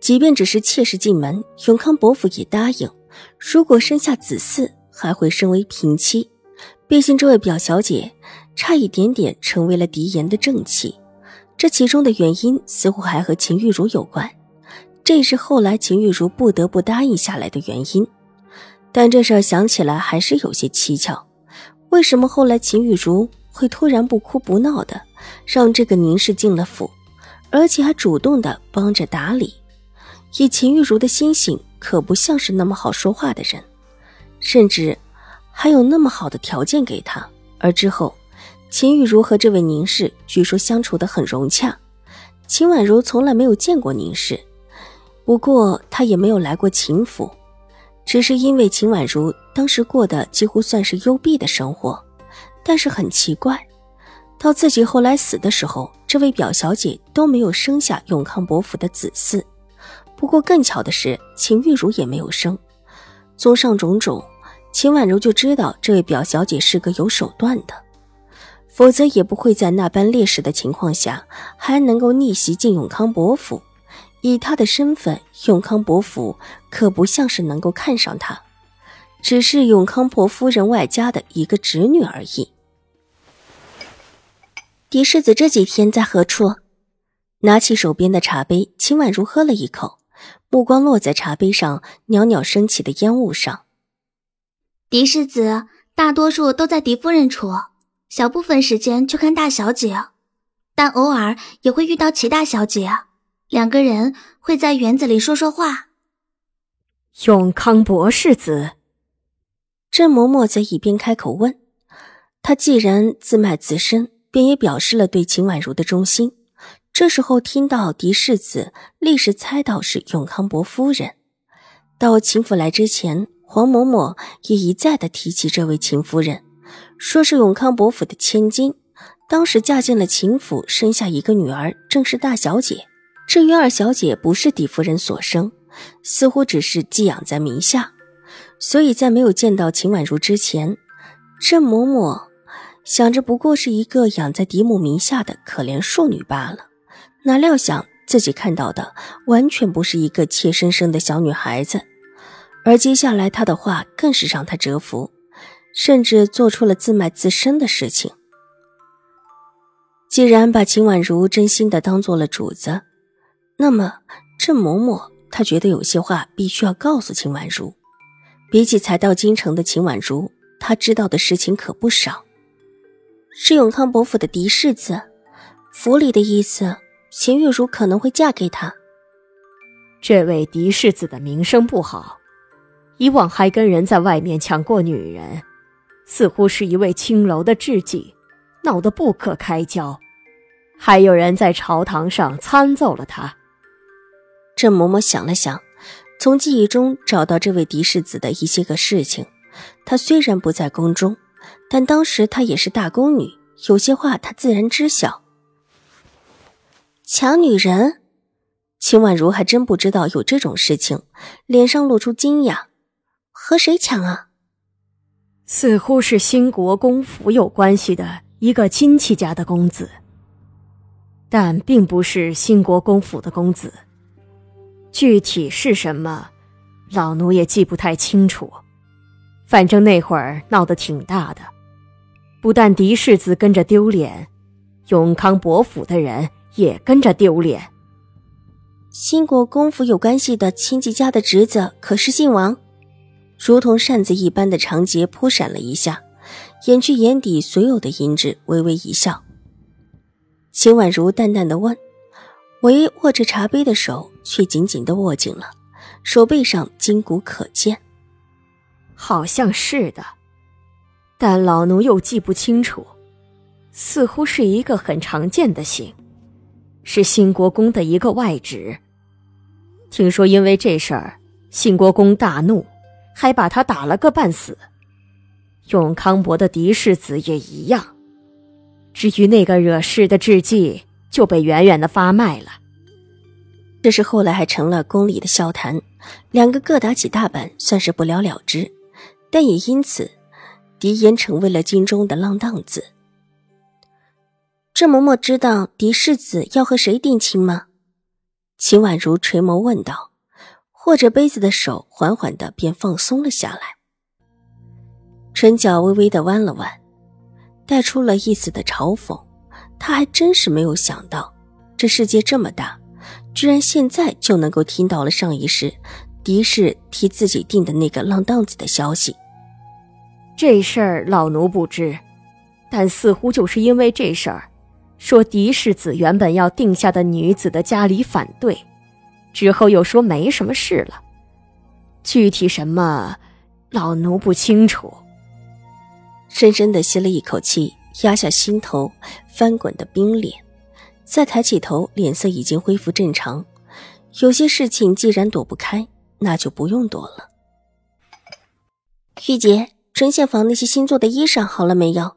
即便只是妾室进门，永康伯府也答应。如果生下子嗣，还会升为平妻。毕竟这位表小姐差一点点成为了狄言的正妻，这其中的原因似乎还和秦玉茹有关。这也是后来秦玉茹不得不答应下来的原因。但这事儿想起来还是有些蹊跷。为什么后来秦玉茹会突然不哭不闹的让这个宁氏进了府，而且还主动的帮着打理？以秦玉茹的心性，可不像是那么好说话的人，甚至还有那么好的条件给他。而之后，秦玉茹和这位宁氏据说相处的很融洽。秦婉如从来没有见过宁氏，不过她也没有来过秦府，只是因为秦婉如当时过的几乎算是幽闭的生活。但是很奇怪，到自己后来死的时候，这位表小姐都没有生下永康伯府的子嗣。不过更巧的是，秦玉茹也没有生。综上种种，秦婉如就知道这位表小姐是个有手段的，否则也不会在那般劣势的情况下还能够逆袭进永康伯府。以她的身份，永康伯府可不像是能够看上她，只是永康伯夫人外家的一个侄女而已。狄世子这几天在何处？拿起手边的茶杯，秦婉如喝了一口。目光落在茶杯上袅袅升起的烟雾上。狄世子大多数都在狄夫人处，小部分时间去看大小姐，但偶尔也会遇到齐大小姐，两个人会在园子里说说话。永康博世子，郑嬷嬷在一边开口问。她既然自卖自身，便也表示了对秦婉如的忠心。这时候听到狄世子，立时猜到是永康伯夫人。到秦府来之前，黄嬷嬷也一再的提起这位秦夫人，说是永康伯府的千金，当时嫁进了秦府，生下一个女儿，正是大小姐。至于二小姐，不是狄夫人所生，似乎只是寄养在名下。所以在没有见到秦婉如之前，郑嬷嬷想着不过是一个养在嫡母名下的可怜庶女罢了。哪料想自己看到的完全不是一个怯生生的小女孩子，而接下来他的话更是让他折服，甚至做出了自卖自身的事情。既然把秦婉如真心的当做了主子，那么郑嬷嬷她觉得有些话必须要告诉秦婉如。比起才到京城的秦婉如，她知道的事情可不少。是永康伯府的嫡世子，府里的意思。秦玉茹可能会嫁给他。这位嫡世子的名声不好，以往还跟人在外面抢过女人，似乎是一位青楼的智妓，闹得不可开交，还有人在朝堂上参奏了他。郑嬷嬷想了想，从记忆中找到这位嫡世子的一些个事情。她虽然不在宫中，但当时她也是大宫女，有些话她自然知晓。抢女人，秦婉如还真不知道有这种事情，脸上露出惊讶。和谁抢啊？似乎是兴国公府有关系的一个亲戚家的公子，但并不是兴国公府的公子。具体是什么，老奴也记不太清楚。反正那会儿闹得挺大的，不但狄世子跟着丢脸，永康伯府的人。也跟着丢脸。新国公府有关系的亲戚家的侄子可是姓王，如同扇子一般的长睫扑闪了一下，掩去眼底所有的阴鸷，微微一笑。秦婉如淡淡的问，唯握着茶杯的手却紧紧的握紧了，手背上筋骨可见。好像是的，但老奴又记不清楚，似乎是一个很常见的姓。是新国公的一个外侄，听说因为这事儿，兴国公大怒，还把他打了个半死。永康伯的嫡世子也一样。至于那个惹事的智计，就被远远的发卖了。这是后来还成了宫里的笑谈，两个各打几大板，算是不了了之。但也因此，狄言成为了京中的浪荡子。郑嬷嬷知道狄世子要和谁定亲吗？秦婉如垂眸问道，握着杯子的手缓缓的便放松了下来，唇角微微的弯了弯，带出了一丝的嘲讽。他还真是没有想到，这世界这么大，居然现在就能够听到了上一世狄氏替自己定的那个浪荡子的消息。这事儿老奴不知，但似乎就是因为这事儿。说狄世子原本要定下的女子的家里反对，之后又说没什么事了。具体什么，老奴不清楚。深深的吸了一口气，压下心头翻滚的冰脸，再抬起头，脸色已经恢复正常。有些事情既然躲不开，那就不用躲了。玉洁，针线房那些新做的衣裳好了没有？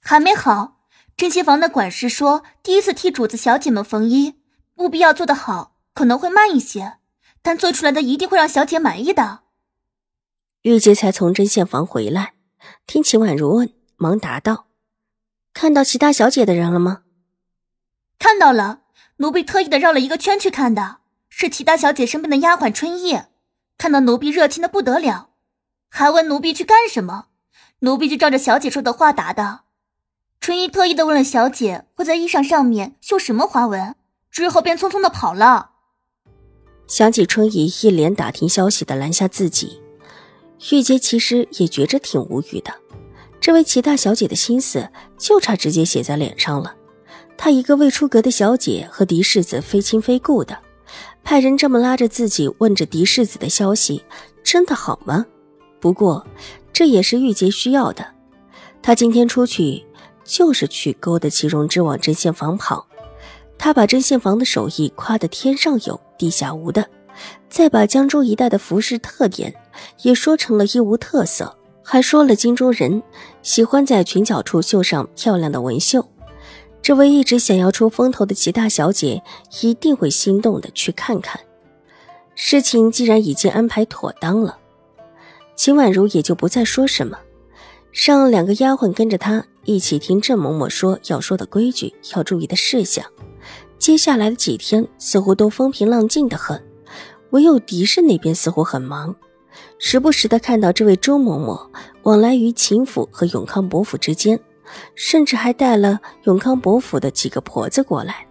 还没好。针线房的管事说，第一次替主子小姐们缝衣，务必要做得好，可能会慢一些，但做出来的一定会让小姐满意的。玉洁才从针线房回来，听秦婉如问，忙答道：“看到其他小姐的人了吗？”“看到了，奴婢特意的绕了一个圈去看的，是齐大小姐身边的丫鬟春意，看到奴婢热情的不得了，还问奴婢去干什么，奴婢就照着小姐说的话答的。”春衣特意的问了小姐会在衣裳上面绣什么花纹，之后便匆匆的跑了。想起春姨一连打听消息的拦下自己，玉洁其实也觉着挺无语的。这位齐大小姐的心思就差直接写在脸上了。她一个未出阁的小姐和嫡世子非亲非故的，派人这么拉着自己问着嫡世子的消息，真的好吗？不过这也是玉洁需要的。她今天出去。就是去勾搭齐荣之往针线房跑，他把针线房的手艺夸得天上有地下无的，再把江州一带的服饰特点也说成了一无特色，还说了荆州人喜欢在裙角处绣上漂亮的纹绣，这位一直想要出风头的齐大小姐一定会心动的去看看。事情既然已经安排妥当了，秦婉如也就不再说什么，让两个丫鬟跟着她。一起听郑嬷嬷说要说的规矩，要注意的事项。接下来的几天似乎都风平浪静的很，唯有狄氏那边似乎很忙，时不时的看到这位周嬷嬷往来于秦府和永康伯府之间，甚至还带了永康伯府的几个婆子过来，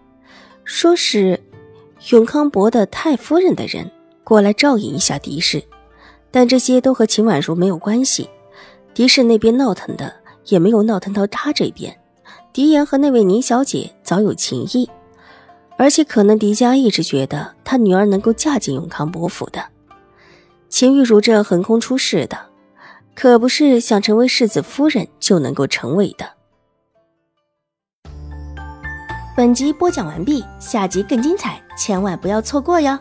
说是永康伯的太夫人的人过来照应一下狄氏，但这些都和秦婉如没有关系。狄氏那边闹腾的。也没有闹腾到他这边，狄言和那位宁小姐早有情谊，而且可能狄家一直觉得他女儿能够嫁进永康伯府的。秦玉茹这横空出世的，可不是想成为世子夫人就能够成为的。本集播讲完毕，下集更精彩，千万不要错过哟。